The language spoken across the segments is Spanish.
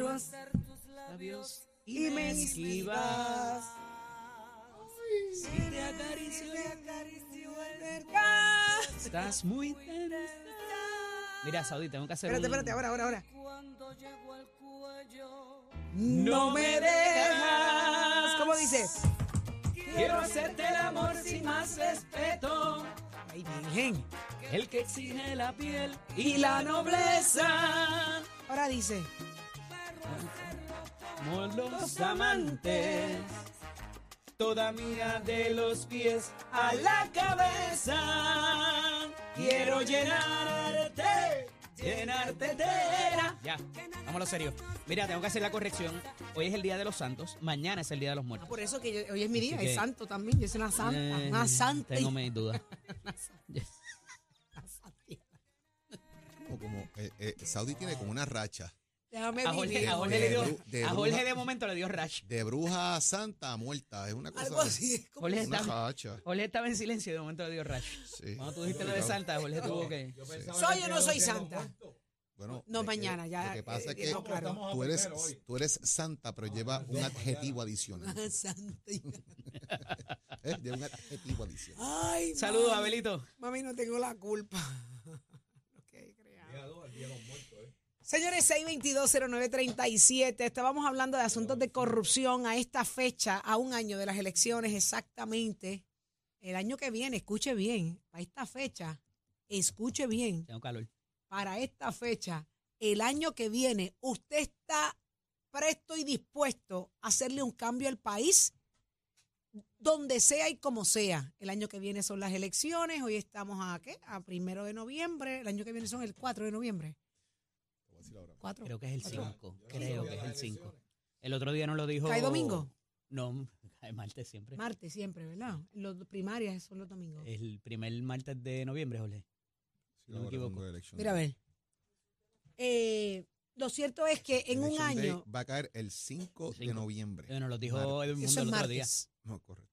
quiero hacer tus labios y me esquivas. Si te acaricio, te acaricio el verdad. Estás muy tensa. Mira, Saudi, tengo que hacer Espérate, un- espérate, ahora, ahora, ahora. Cuando llego al cuello, No me dejas. ¿Cómo dice? Quiero hacerte el amor sin más respeto. Ay, virgen. El que exige la piel y la nobleza. Ahora dice. Somos los amantes. Toda mía de los pies a la cabeza. Quiero llenarte, llenarte entera. Ya, vámonos serio. Mira, tengo que hacer la corrección. Hoy es el Día de los Santos, mañana es el Día de los Ah, Muertos. por eso que yo- hoy es mi día, Así es que- santo también. Yo soy una santa, Eh, una santa. Tengo mis dudas. Una santa. Como, como, eh, eh, Saudi tiene como una racha. Déjame A Jorge, a Jorge de le dio, de a Jorge bruja. de momento le dio rash. De bruja santa a muerta. Es una cosa. Algo así. es como- Jorge Una estaba. Jorge estaba en silencio y de momento le dio rash. Sí. Cuando tú dijiste lo de Santa, Jorge tuvo que... ¿Soy o no soy santa? Bueno, No, que mañana, ya, Lo que pasa eh, es que no, claro. tú, eres, tú eres santa, pero lleva un adjetivo adicional. Santa. ¿eh? Lleva un adjetivo adicional. Ay, Saludos, mami. Abelito. Mami, no tengo la culpa. Lo que he creado. Señores, 6220937, estábamos hablando de asuntos de corrupción a esta fecha, a un año de las elecciones exactamente. El año que viene, escuche bien, a esta fecha, escuche bien, Tengo calor. para esta fecha, el año que viene, ¿usted está presto y dispuesto a hacerle un cambio al país? Donde sea y como sea. El año que viene son las elecciones, hoy estamos a ¿qué? A primero de noviembre, el año que viene son el 4 de noviembre. ¿Cuatro? Creo que es el 5. Creo que es el 5. El otro día nos lo dijo... ¿Cae domingo? No, cae martes siempre. Martes siempre, ¿verdad? Los primarias son los domingos. El primer martes de noviembre, Jorge. Sí, No me equivoco. Mira, a ver. Eh, lo cierto es que en un año, Va a caer el 5 de noviembre. Nos lo dijo. Edmundo eso el es otro día. martes. No, correcto.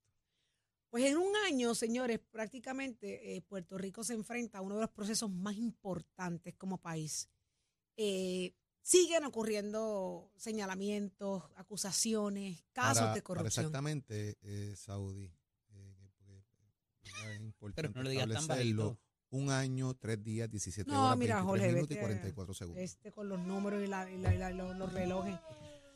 Pues en un año, señores, prácticamente eh, Puerto Rico se enfrenta a uno de los procesos más importantes como país. Eh, siguen ocurriendo señalamientos, acusaciones, casos Para- de para corrupción. exactamente, eh, Saudi. eh, es importante no lo digas tan bajito. Un año, tres días, 17 No, horas, mira, 23 Jorge, minutos y vete a- 44 segundos. Este con los números y, la- y la- y la- los, los relojes.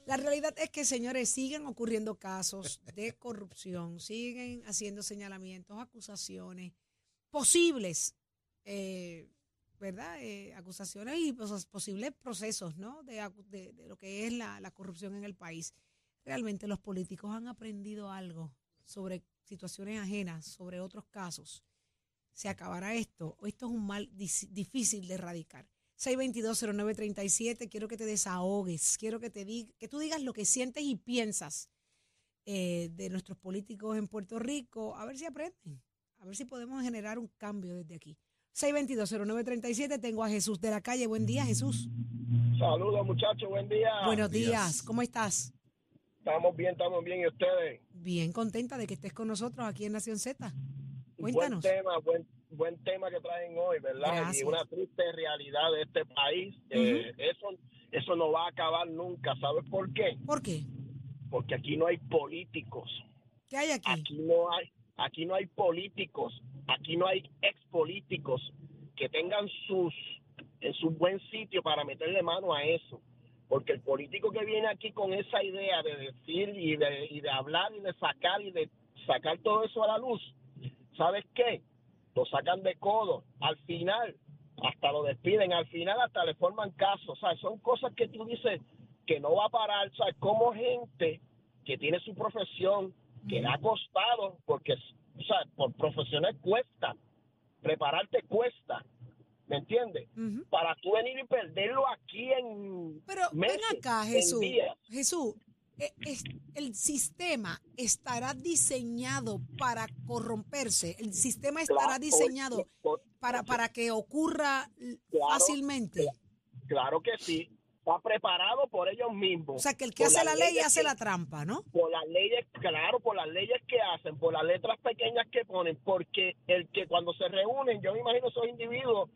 La realidad es que, señores, siguen ocurriendo casos de corrupción, siguen haciendo señalamientos, acusaciones posibles, eh, ¿verdad? Eh, acusaciones y pos- posibles procesos, ¿no? De, de- de lo que es la, la corrupción en el país. Realmente los políticos han aprendido algo sobre situaciones ajenas, sobre otros casos. ¿Se acabará esto? ¿O esto es un mal difícil de erradicar? 6220937, quiero que te desahogues, quiero que te diga, que tú digas lo que sientes y piensas eh, de nuestros políticos en Puerto Rico, a ver si aprenden, a ver si podemos generar un cambio desde aquí. 6220937, tengo a Jesús de la calle, buen día Jesús. Saludos muchachos, buen día. Buenos días. días, ¿cómo estás? Estamos bien, estamos bien. ¿Y ustedes? Bien contenta de que estés con nosotros aquí en Nación Z. Cuéntanos. Buen tema, buen, buen tema que traen hoy, ¿verdad? Gracias. Y una triste realidad de este país. eh, eso, eso no va a acabar nunca. ¿Sabes por qué? ¿Por qué? Porque aquí no hay políticos. ¿Qué hay aquí? Aquí no hay, aquí no hay políticos. Aquí no hay expolíticos que tengan sus en su buen sitio para meterle mano a eso. Porque el político que viene aquí con esa idea de decir y de, y de hablar y de sacar y de sacar todo eso a la luz, ¿sabes qué? Lo sacan de codo. Al final, hasta lo despiden. Al final, hasta le forman caso. O sea, son cosas que tú dices que no va a parar. O sea, como gente que tiene su profesión, que le ha costado, porque, o sea, por profesiones cuesta. Prepararte cuesta. ¿Me entiendes? Para tú venir y perderlo aquí en Pero meses, ven acá, Jesús. Jesús, es- el sistema estará diseñado para corromperse. El sistema estará Claro, diseñado por- para, para que ocurra Claro, fácilmente. Claro que sí. Está preparado por ellos mismos. O sea, que el que Por hace la ley hace la trampa, ¿no? por las leyes, claro, por las leyes que hacen, por las letras pequeñas que ponen, porque el que cuando se reúnen, yo me imagino esos individuos,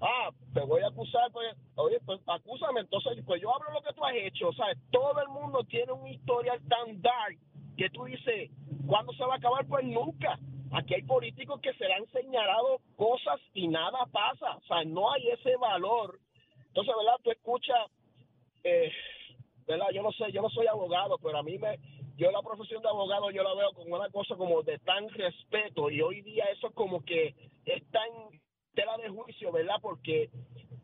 ah, te voy a acusar, pues, oye, pues acúsame. Entonces, pues yo hablo lo que tú has hecho. O sea, todo el mundo tiene un historial tan dark que tú dices, ¿cuándo se va a acabar? Pues nunca. Aquí hay políticos que se le han señalado cosas y nada pasa. O sea, no hay ese valor. Entonces, ¿verdad? Tú escuchas, eh, ¿verdad? Yo no sé, yo no soy abogado, pero a mí me, yo la profesión de abogado yo la veo como una cosa como de tan respeto y hoy día eso como que está en tela de juicio, ¿verdad? Porque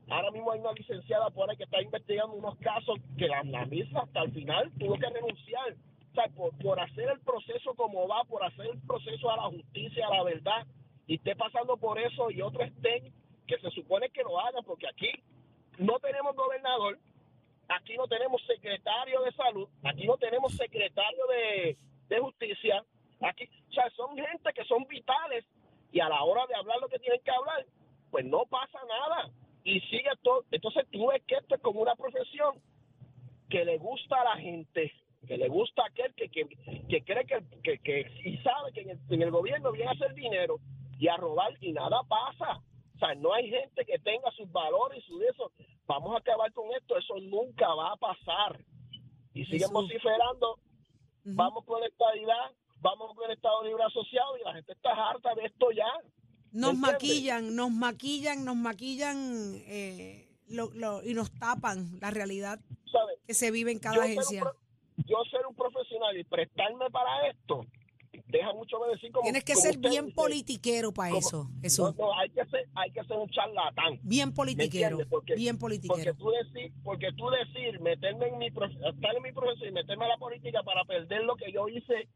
ahora mismo hay una licenciada por ahí que está investigando unos casos que la, la misma hasta el final tuvo que renunciar. O sea, por, por hacer el proceso como va, por hacer el proceso a la justicia, a la verdad, y esté pasando por eso y otros estén que se supone que lo hagan, porque aquí no tenemos gobernador, aquí no tenemos secretario de salud, aquí no tenemos secretario de, de justicia, aquí, o sea, son gente que son vitales y a la hora de hablar lo que tienen que hablar, pues no pasa nada y sigue todo. Entonces tú ves que esto es como una profesión que le gusta a la gente, que le gusta a aquel que, que, que cree que, que, que y sabe que en el, gobierno viene a hacer dinero y a robar y nada pasa. O sea, no hay gente que tenga sus valores y su eso. Vamos a acabar con esto, eso nunca va a pasar. Y siguen vociferando, vamos con la estabilidad, vamos con el Estado Libre Asociado y la gente está harta de esto ya. Nos maquillan, nos maquillan, nos maquillan eh, lo- lo- y nos tapan la realidad que se vive en cada yo ser, un agencia. yo ser un profesional y prestarme para esto, deja mucho que decir como Tienes que como ser bien dice. politiquero para Como- eso, No, hay que ser, hay que ser un charlatán. Bien politiquero? Porque- bien Porque politiquero. tú decir, porque tú decir, meterme en mi estar en mi profesión y meterme a la política para perder lo que yo hice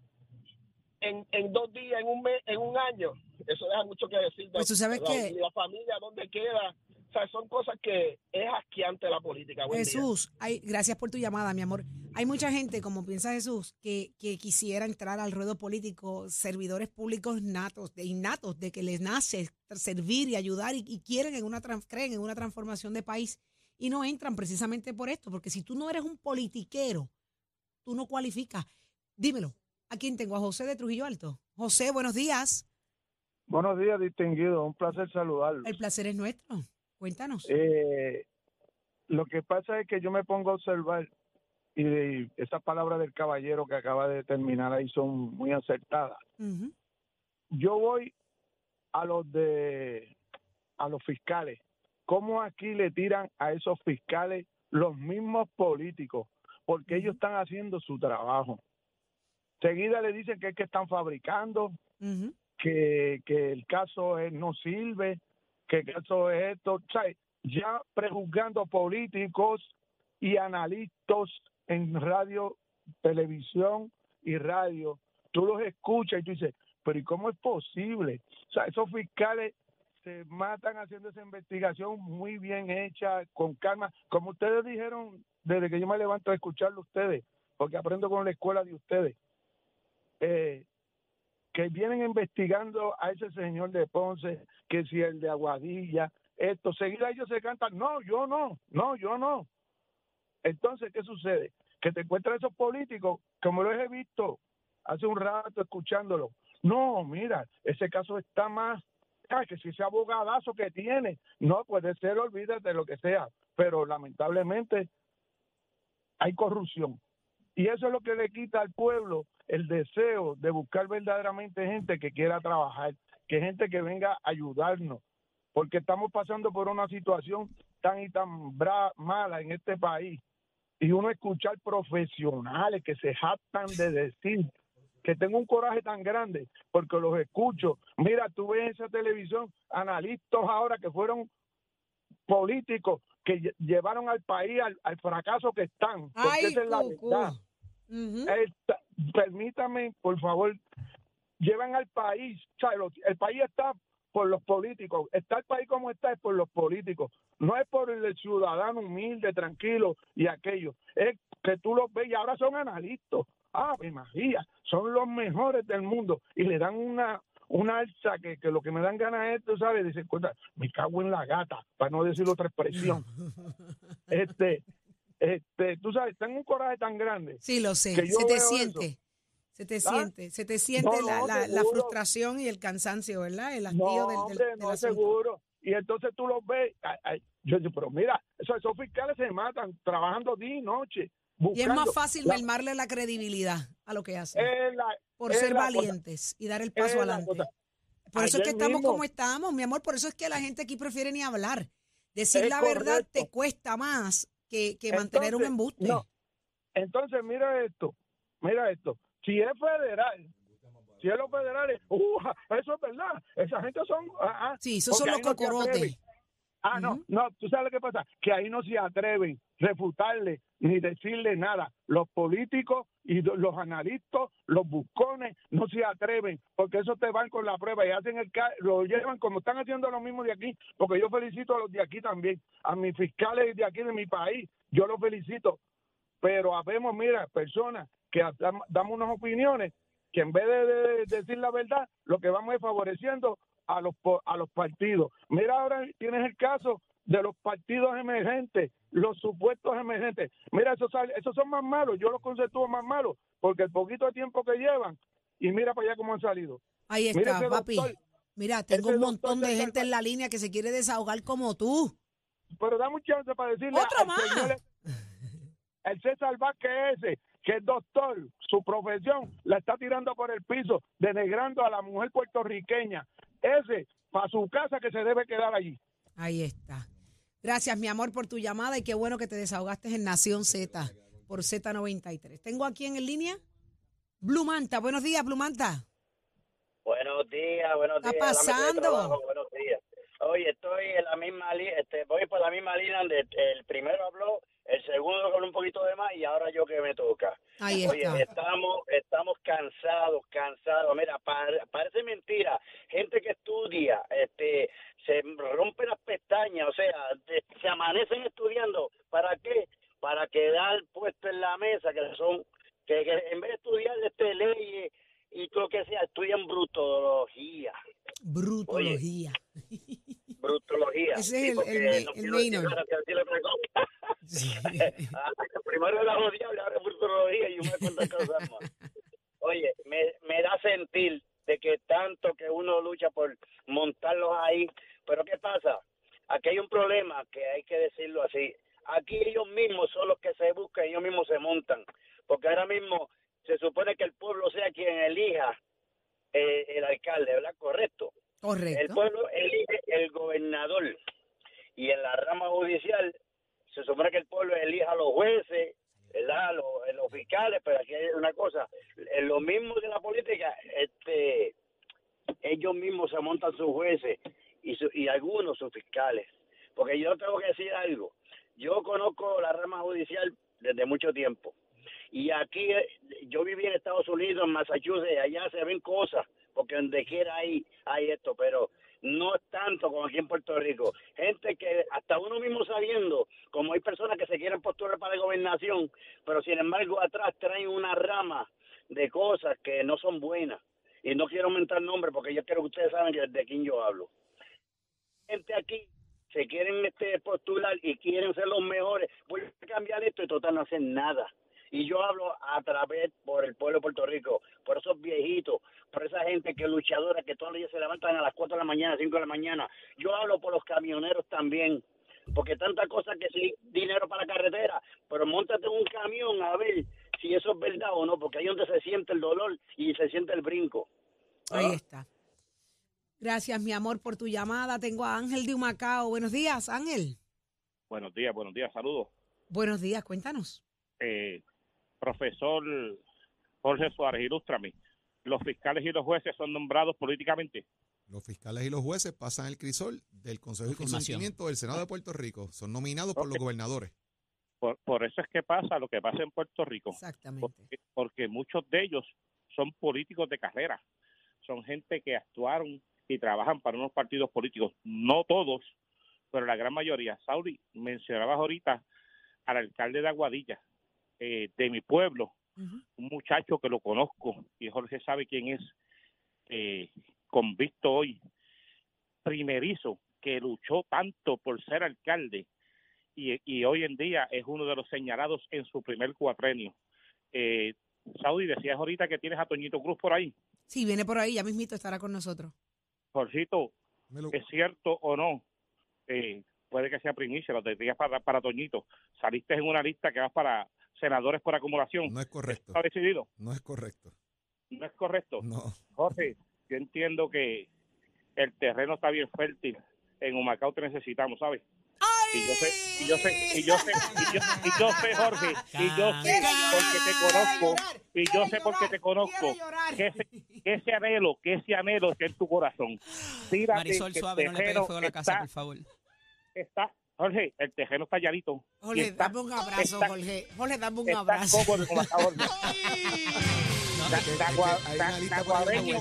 en, en dos días, en un mes, en un año, eso deja mucho que decir. Pues tú sabes la, que- la familia, dónde queda, o sea, son cosas que es asqueante la política. Buen. Jesús, hay, gracias por tu llamada, mi amor. Hay mucha gente, como piensa Jesús, que, que quisiera entrar al ruedo político, servidores públicos natos, de innatos, de que les nace servir y ayudar y, y quieren en una creen en una transformación de país y no entran precisamente por esto, porque si tú no eres un politiquero, tú no cualificas. Dímelo, ¿a quién tengo? A José de Trujillo Alto. José, buenos días. Buenos días, distinguido. Un placer saludarlo. El placer es nuestro. Cuéntanos. Eh, lo que pasa es que yo me pongo a observar y esas palabras del caballero que acaba de terminar ahí son muy acertadas. Yo voy a los de a los fiscales. ¿Cómo aquí le tiran a esos fiscales los mismos políticos? Porque ellos están haciendo su trabajo. Seguida le dicen que es que están fabricando, que, que el caso es- no sirve, el caso es esto, o sea, ya prejuzgando políticos y analistas en radio, televisión y radio, tú los escuchas y tú dices, pero ¿y cómo es posible? O sea, esos fiscales se matan haciendo esa investigación muy bien hecha, con calma, como ustedes dijeron desde que yo me levanto a escucharlo ustedes, porque aprendo con la escuela de ustedes. Eh, que vienen investigando a ese señor de Ponce, que si el de Aguadilla, esto, seguida ellos se cantan, no, yo no, no, yo no. Entonces, ¿qué sucede? Que te encuentras esos políticos, como los he visto hace un rato escuchándolo. No, mira, ese caso está más, ah, que si ese abogadazo que tiene, no puede ser, olvídate de lo que sea, pero lamentablemente hay corrupción. Y eso es lo que le quita al pueblo el deseo de buscar verdaderamente gente que quiera trabajar, que gente que venga a ayudarnos, porque estamos pasando por una situación tan y tan bra- mala en este país. Y uno escuchar profesionales que se jactan de decir que tengo un coraje tan grande porque los escucho. Mira, tú ves esa televisión, analistas ahora que fueron políticos que lle- llevaron al país al, al fracaso que están. Porque Ay, esa es la cucú. Esta- permítame, por favor, llevan al país, el país está por los políticos, está el país como está es por los políticos, no es por el ciudadano humilde, tranquilo y aquello, es que tú los ves y ahora son analistas, ah, me María, son los mejores del mundo y le dan una una alza que, que lo que me dan ganas es, tú sabes, dice, "Contra, me cago en la gata, para no decir otra expresión. este, este, tú sabes, tengo un coraje tan grande Sí, lo sé. que yo Se te veo siente. Se te ¿Ah? siente, se te siente No, la, la- frustración y el cansancio, ¿verdad? El hastío No, del, hombre, del no, asunto. seguro. y entonces tú los ves. ay, ay, yo digo, pero mira, esos, esos fiscales se matan trabajando día y noche. Y es más fácil la- mermarle la credibilidad a lo que hacen. la- por ser cosa. valientes y dar el paso adelante. cosa. Por eso es que estamos mismo- como estamos, mi amor. Por eso es que la gente aquí prefiere ni hablar. Decir Es la verdad te cuesta más que, que mantener un embuste. no. Entonces, mira esto, mira esto. Si es federal, si es los federales, uh, eso es verdad. Esa gente son. ah, ah, Sí, esos son los cocorotes. Ah, no, no, tú sabes lo que pasa, que ahí no se atreven refutarle ni decirle nada. Los políticos y los analistas, los buscones, no se atreven, porque eso te van con la prueba y hacen el ca- lo llevan como están haciendo lo mismo de aquí, porque yo felicito a los de aquí también, a mis fiscales de aquí de mi país, yo los felicito, pero habemos, mira, personas que dam- damos unas opiniones que en vez de, de decir la verdad, lo que vamos es favoreciendo a los a los partidos. Mira, ahora tienes el caso de los partidos emergentes, los supuestos emergentes. Mira, esos, esos son más malos, yo los conceptúo más malos, porque el poquito de tiempo que llevan, y mira para allá cómo han salido. Ahí Mira está, ese papi. doctor, Mira, tengo un montón de gente en la línea que se quiere desahogar como tú. pero dame un chance para decirle ¡Otro más! señor- el César Vázquez ese, que es doctor, su profesión la está tirando por el piso, denigrando a la mujer puertorriqueña. Ese, para su casa que se debe quedar allí. Ahí está. Gracias, mi amor, por tu llamada y qué bueno que te desahogaste en Nación Z por Z93. Tengo aquí en línea Blue Manta. Buenos días, Blue Manta. Buenos días, buenos ¿Está días. de pasando? Buenos días. Oye, estoy en la misma línea, este, voy por la misma línea donde el primero habló, el segundo con un poquito de más y ahora yo que me toca. Ahí Oye, está estamos cansados, cansados. Mira, pa- parece mentira. Gente que estudia, este, se rompe las pestañas, o sea, de- se amanecen estudiando. ¿Para qué? Para quedar puesto en la mesa, que son, que, que en vez de estudiar este leyes y todo lo que sea, estudian brutología. Brutología. Brutología. Ese es el- porque el ma- no el quiero minor. decir nada, quiero decirle otra cosa. Sí. Primero era los diablos, ahora es brutología y cosas más. Oye, me, me da sentir de que tanto que uno lucha por montarlos ahí, pero ¿qué pasa? Aquí hay un problema que hay que decirlo así. Aquí ellos mismos son los que se buscan, ellos mismos se montan, porque ahora mismo se supone que el pueblo sea quien elija eh, el alcalde, ¿verdad? Correcto. El Correcto. pueblo elige el gobernador y en la rama judicial se supone que el pueblo elija a los jueces, ¿verdad? Los, los fiscales, pero aquí hay una cosa, en lo mismo de la política, este, ellos mismos se montan sus jueces y, su- y algunos sus fiscales. Porque yo tengo que decir algo, yo conozco la rama judicial desde mucho tiempo. Y aquí eh, yo viví en Estados Unidos, en Massachusetts, allá se ven cosas, porque donde quiera hay, hay esto, pero no es tanto como aquí en Puerto Rico. Gente que hasta uno mismo sabiendo, como hay personas que se quieren postular para la gobernación, pero sin embargo atrás traen una rama de cosas que no son buenas. Y no quiero aumentar nombres porque yo quiero que ustedes saben de quién yo hablo. Gente aquí se quieren este, postular y quieren ser los mejores. Voy a cambiar esto y total no hacen nada. Y yo hablo a través por el pueblo de Puerto Rico, por esos viejitos, por esa gente que es luchadora, que todos los días se levantan a las 4 de la mañana, 5 de la mañana. Yo hablo por los camioneros también, porque tanta cosa que sí, dinero para carretera, pero montate en un camión a ver si eso es verdad o no, porque ahí es donde se siente el dolor y se siente el brinco. Ahí Ah. está. Gracias, mi amor, por tu llamada. Tengo a Ángel de Humacao. Buenos días, Ángel. Buenos días, buenos días, saludos. Buenos días, cuéntanos. Eh, profesor Jorge Suárez, ilústrame. ¿Los fiscales y los jueces son nombrados políticamente? Los fiscales y los jueces pasan el crisol del Consejo de. Consentimiento del Senado de Puerto Rico. Son nominados por los gobernadores. Por, por eso es que pasa lo que pasa en Puerto Rico. Exactamente. Porque, porque muchos de ellos son políticos de carrera. Son gente que actuaron y trabajan para unos partidos políticos. No todos, pero la gran mayoría. Saudi, mencionabas ahorita al alcalde de Aguadilla, eh, de mi pueblo, un muchacho que lo conozco y Jorge sabe quién es, eh, convicto hoy, primerizo, que luchó tanto por ser alcalde y, y hoy en día es uno de los señalados en su primer cuatrenio. Eh, Saudi, decías ahorita que tienes a Toñito Cruz por ahí. Sí, viene por ahí, ya mismito estará con nosotros. Jorgito, lo- ¿es cierto o no eh, puede que sea primicia, lo tendrías para, para Toñito. Saliste en una lista que vas para senadores por acumulación. No es correcto. ¿Está decidido? No es correcto. No es correcto. No. Jorge, yo entiendo que el terreno está bien fértil. En Humacao te necesitamos, ¿sabes? Y yo sé, y yo sé, y yo sé, y yo, y yo sé, Jorge, y yo sé porque te conozco, y yo sé porque te conozco, que ese, que ese anhelo, que ese anhelo está en tu corazón. Tírate, Marisol que suave, no le pegue fuego a la casa, está- por favor. está, Jorge, el terreno está llanito. Jorge, está- dame un abrazo, está- Jorge. Jorge, dame un está abrazo. cómodo con la Jorge. Por taguabeño,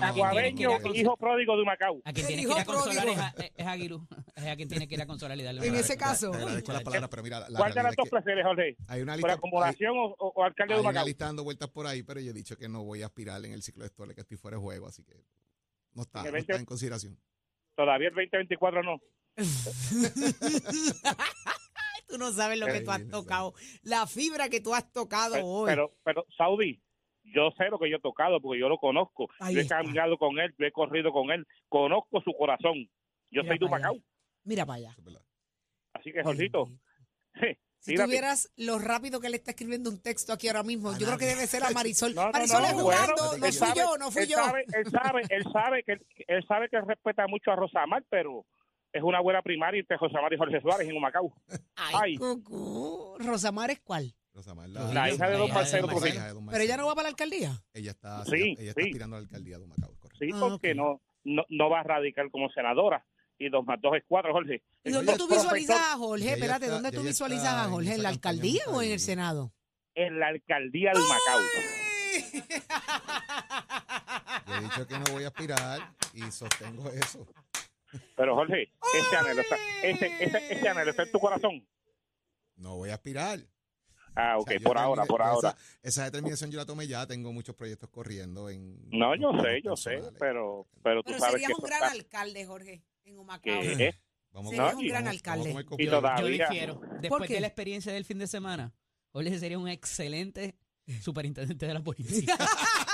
taguabeño, hijo pródigo de Humacao. A quien tiene que hijo ir a consolar es pródigo. a, es a Guirú. Es a quien tiene que ir a consolar y darle En ese caso. Te agradezco las palabras, pero mira, la, la ¿Cuál de las dos prefieres, Jorge? hay una ¿Por lista, hay, acumulación o, o- alcalde de hay una lista dando vueltas por ahí, pero yo he dicho que no voy a aspirar en el ciclo de Stole, que estoy fuera de juego, así que no está, no está 20 en consideración. Todavía el 2024 no. Tú no sabes lo que tú has no tocado. La fibra que tú has tocado Pero, hoy. pero, pero, Saudi, yo sé lo que yo he tocado porque yo lo conozco. Ahí yo he está. caminado con él, yo he corrido con él. Conozco su corazón. Yo Mira soy de allá. Humacao. Mira para allá. Así que, Jorgito, Si tírate. tuvieras lo rápido que le está escribiendo un texto aquí ahora mismo, yo creo que debe ser a Marisol. No, no, Marisol no, es bueno, jugando, no él fui sabe- yo, no fui él yo. Sabe, él sabe, él sabe que él sabe que respeta mucho a Rosamar, pero es una buena primaria entre Rosamar y Jorge Suárez en Humacao. Ay, Ay. cucú. Rosamar es cuál. Rosamar, La hija de La Don hija de Marcelo Don Trujillo. hija de Don Pero ella no va para la alcaldía. Ella está, Sí, ella está sí. aspirando a la alcaldía de Humacao, correcto. Sí, Ah, porque ok. no, no, no va a radicar como senadora. Y dos más dos es cuatro, Jorge. ¿Y dónde tú visualizas a Jorge? ella Espérate, está- ¿dónde tú ella visualizas está a en Jorge? ¿En esa la campaña alcaldía o en el ahí. Senado? En la alcaldía de Humacao. Yo he dicho que no voy a aspirar y sostengo eso. Pero Jorge, ese anhelo, está, ese, ese, ese anhelo está en tu corazón. No voy a aspirar. Ah, O ok, sea, por ahora, por ahora. Esa, determinación yo la tomé ya, tengo muchos proyectos corriendo en... No, yo sé, yo sé, personales. pero, pero tú Pero sabes serías que un gran está- alcalde, Jorge, en Humacao. que es- Vamos Serías No, un gran vamos- alcalde. vamos Y copión. Yo todavía- difiero. Después qué? de la experiencia del fin de semana, Jorge sería un excelente superintendente de la policía.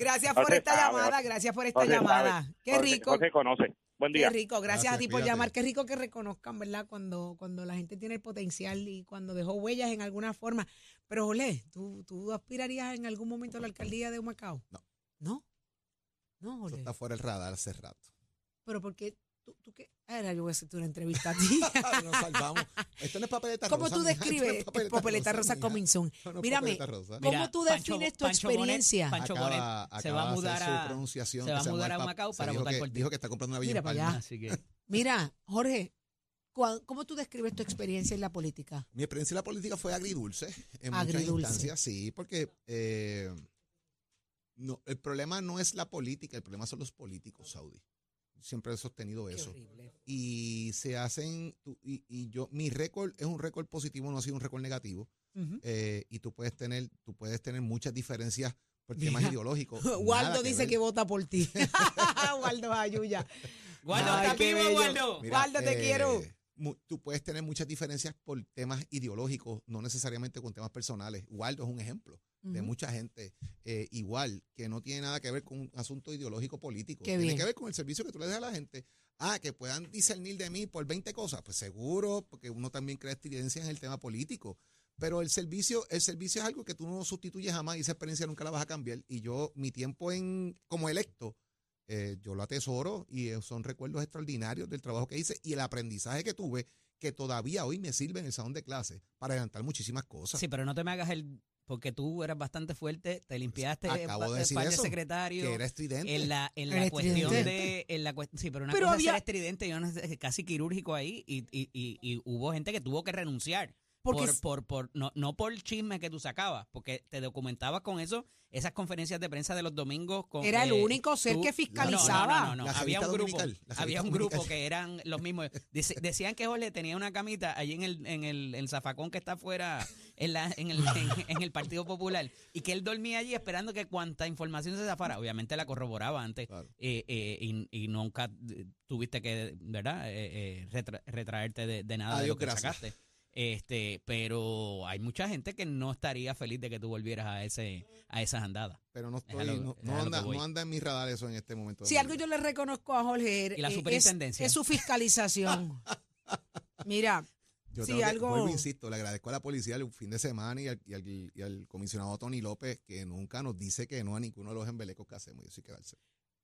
Gracias por esta sabe, llamada, gracias por esta llamada. sabe, Qué rico. Jorge conoce. Buen Qué día. rico, gracias, Gracias, a ti por cuídate. llamar. Qué rico que reconozcan, ¿verdad? Cuando, cuando la gente tiene el potencial y cuando dejó huellas en alguna forma. Pero, Jolé, ¿tú, ¿tú aspirarías en algún momento a la alcaldía de Humacao? No. ¿No? No, Eso Jolé. está fuera del radar hace rato. Pero porque tú, tú qué. Ahora yo voy a hacerte una entrevista a ti. Nos salvamos. Esto no es papeleta ¿Cómo rosa. tú mija, esto no es describes Papeleta Rosa mija. Esto no es Mírame, papeleta rosa. ¿Cómo Mira, tú Pancho- defines tu Pancho Bonet- experiencia? Pancho Acaba- Bonet se va a de mudar hacer a- su pronunciación se va que a mudar a se para dijo votar que- por ti. Dijo que está comprando una villa Mira en para Palma. allá. Así que Mira, Jorge, ¿cuál- ¿cómo tú describes tu experiencia en la política? Mi experiencia en la política fue agridulce en Agridulce. muchas instancias, sí, porque eh, no, el problema no es la política, el problema son los políticos, Saudi. Siempre he sostenido Qué eso. horrible. Y se hacen, tú- y, y yo, mi récord es un récord positivo, no ha sido un récord negativo. Eh, y tú puedes tener, tú puedes tener muchas diferencias por temas ideológicos. Waldo dice ver. que vota por ti. Waldo Ayuya. ¿estás qué vivo? Mira, Waldo, te eh, quiero. Tú puedes tener muchas diferencias por temas ideológicos, no necesariamente con temas personales. Waldo es un ejemplo de mucha gente eh, igual, que no tiene nada que ver con un asunto ideológico político. Qué tiene bien. que ver con el servicio que tú le das a la gente. Ah, que puedan discernir de mí por 20 cosas. Pues seguro, porque uno también crea experiencia en el tema político. Pero el servicio, el servicio es algo que tú no sustituyes jamás y esa experiencia nunca la vas a cambiar. Y yo, mi tiempo en como electo, eh, yo lo atesoro y eh, son recuerdos extraordinarios del trabajo que hice y el aprendizaje que tuve que todavía hoy me sirve en el salón de clase para adelantar muchísimas cosas. Sí, pero no te me hagas el... Porque tú eras bastante fuerte, te limpiaste Pues, Acabo de el decir par de eso, secretarios. que era estridente. En la, en la cuestión estridente. de. En la, sí, pero una Pero cosa había- es ser estridente y una es casi quirúrgico ahí. Y, y, y, y hubo gente que tuvo que renunciar. Porque por, por, por, no, no por el chisme que tú sacabas, porque te documentabas con eso, esas conferencias de prensa de los domingos. Con, Era el eh, único ser tú- que fiscalizaba. No, no, no, Había un grupo, había un grupo que eran los mismos. Decían que Jorge tenía una camita allí en el, en el, en el zafacón que está afuera en, la, en, el, en, en el Partido Popular y que él dormía allí esperando que cuanta información se zafara. Obviamente la corroboraba antes Claro. eh, eh, y, y nunca tuviste que, ¿verdad?, Eh, eh, retra- retraerte de, de nada de Adiós, lo que gracias. sacaste. Este, pero hay mucha gente que no estaría feliz de que tú volvieras a ese a esas andadas. Pero no estoy, lo- no, anda, no anda en mi radar eso en este momento. Si algo yo le reconozco a Jorge ¿Y la eh, es-? Es, su fiscalización. Mira, Yo que- algo- vuelvo, insisto, le agradezco a la policía el fin de semana y al, y al- y al comisionado Tony López que nunca nos dice que no a ninguno de los embelecos que hacemos. Y eso hay que darse.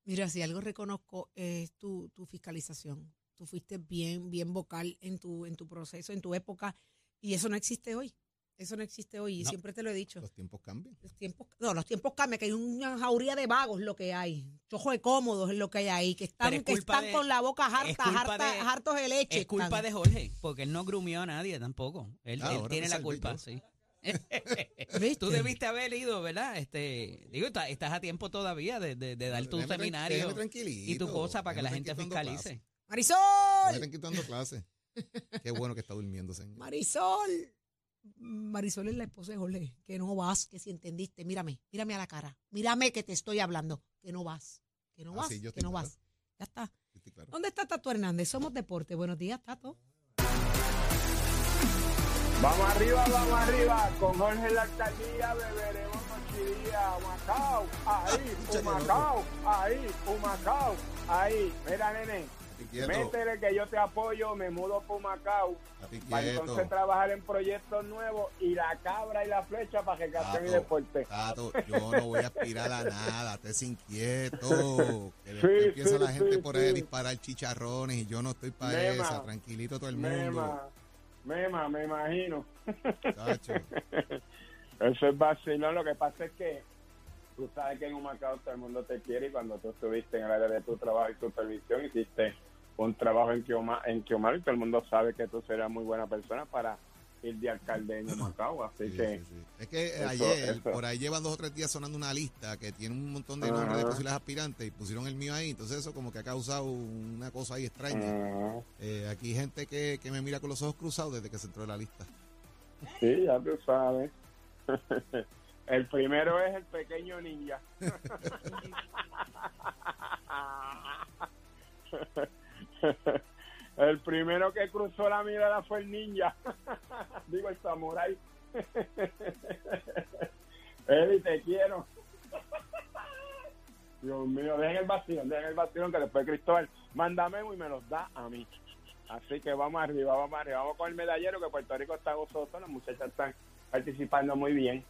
mira, si algo reconozco es tu, tu fiscalización. Tú fuiste bien, bien vocal en tu, en tu proceso, en tu época, y eso no existe hoy. Eso no existe hoy, y No. siempre te lo he dicho. Los tiempos cambian. Los tiempos, no, los tiempos cambian, que hay una jauría de vagos lo que hay. Chojo de cómodos es lo que hay ahí, que están, es que están de- con la boca harta, culpa harta, de- hartos de leche. Es culpa están. de Jorge, porque él no grumió a nadie tampoco. Él, Ah, él tiene la culpa, yo. sí. Tú debiste haber ido, ¿verdad? Este, digo, está- estás a tiempo todavía de, de- de dar tu seminario y tu cosa para que la gente fiscalice. Marisol, Déjame tranquilo dando clase. Qué bueno que está durmiendo, señor. Marisol. Marisol es la esposa de Jorge. Que no vas, que si entendiste. Mírame, mírame a la cara. Mírame que te estoy hablando. Que no vas. Que no Ah, vas. sí, yo que no claro. vas. Ya está. Claro. ¿Dónde está Tato Hernández? Somos Deporte. Buenos días, Tato. Vamos arriba, vamos arriba. Con Jorge en la alcaldía beberemos mochilía. Humacao, ahí, que Humacao, ahí, Humacao, ahí. Mira, nene. Métele que yo te apoyo, me mudo para Humacao. Estoy Para entonces trabajar en proyectos nuevos y la cabra y la flecha para que mi Tato, deporte. Tato, yo no voy a aspirar a nada, estés inquieto. Que después Sí, empieza la gente sí, por ahí a disparar chicharrones y yo no estoy para Mema. esa. Tranquilito todo el mundo. Mema, mema, me imagino. Tacho. Eso es vacilón. Lo que pasa es que tú sabes que en un Macao todo el mundo te quiere y cuando tú estuviste en el área de tu trabajo y supervisión hiciste un trabajo en Kioma, en Kiomar y todo el mundo sabe que tú serías muy buena persona para ir de alcalde en Humacao. Así Sí, que sí, sí. Es que Eso, ayer, eso. por ahí llevan dos o tres días sonando una lista que tiene un montón de nombres de posibles aspirantes y pusieron el mío ahí. Entonces eso como que ha causado una cosa ahí extraña. Eh, aquí hay gente que, que me mira con los ojos cruzados desde que se entró en la lista. sí, ya tú sabes. el primero es el pequeño ninja. El primero que cruzó la mirada fue el ninja. Digo, el samurái. Eddie, te quiero. Dios mío, dejen el vacilón, dejen el vacilón que después Cristóbal manda memo y me los da a mí. Así que vamos arriba, vamos arriba. Vamos con el medallero que Puerto Rico está gozoso. Las muchachas están participando muy bien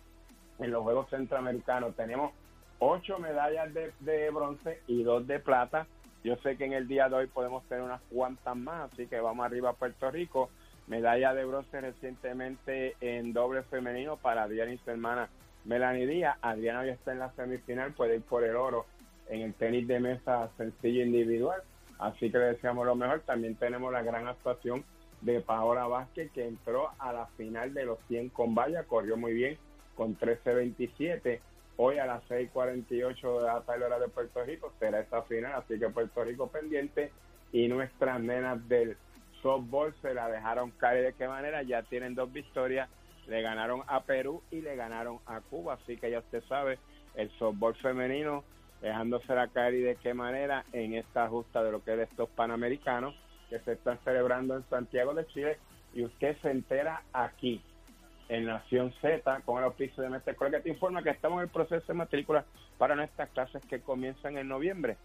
en los Juegos Centroamericanos. Tenemos ocho medallas de bronce y dos de plata. Yo sé que en el día de hoy podemos tener unas cuantas más, así que vamos arriba a Puerto Rico. Medalla de bronce recientemente en doble femenino para Adriana y su hermana Melanie Díaz. Adriana hoy está en la semifinal, puede ir por el oro en el tenis de mesa sencillo individual. Así que le deseamos lo mejor. También tenemos la gran actuación de Paola Vázquez, que entró a la final de los 100 con valla, corrió muy bien con 13.27. Hoy a las 6.48 de la tarde hora de Puerto Rico será esta final, así que Puerto Rico pendiente y nuestras nenas del softball se la dejaron caer. De qué manera, ya tienen dos victorias, le ganaron a Perú y le ganaron a Cuba, así que ya usted sabe, el softball femenino dejándose la caer. Y de qué manera en esta justa de lo que es de estos panamericanos que se están celebrando en Santiago de Chile y usted se entera aquí en Nación Z con el auspicio de Mestre Escuela que te informa que estamos en el proceso de matrícula para nuestras clases que comienzan en noviembre.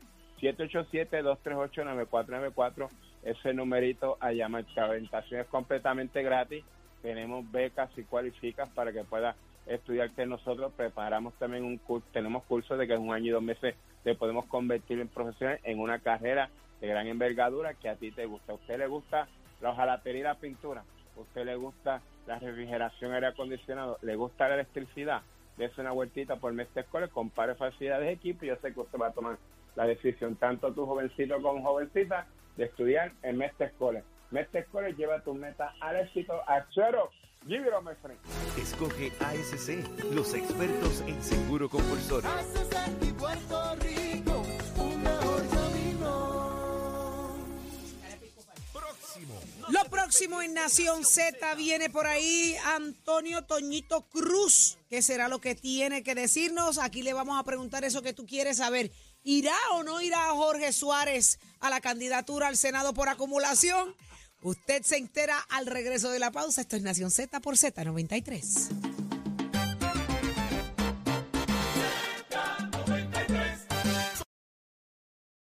787-238-9494 ese numerito a llamar. La orientación es completamente gratis. Tenemos becas y cualificas para que puedas estudiar que nosotros preparamos también un curso, tenemos cursos de que en un año y dos meses te podemos convertir en profesional en una carrera de gran envergadura que a ti te gusta. ¿A usted le gusta la hojalatería y la pintura? ¿A usted le gusta la refrigeración, aire acondicionado? ¿Le gusta la electricidad? Dese una vueltita por Mestre Escolar, compare facilidades de equipo y yo sé que usted va a tomar la decisión, tanto tu jovencito como jovencita, de estudiar en Mestre Escolar. Mestre Escolar lleva tu meta al éxito, a cero. Give it up, my friend. Escoge ASC, los expertos en seguro compulsorio. Haces de mi Puerto Rico un mejor camino. Próximo. Lo próximo en Nación Z viene por ahí Antonio Toñito Cruz, que será lo que tiene que decirnos. Aquí le vamos a preguntar eso que tú quieres saber. ¿Irá o no irá Jorge Suárez a la candidatura al Senado por acumulación? Usted se entera al regreso de la pausa. Esto es Nación Z por Z93.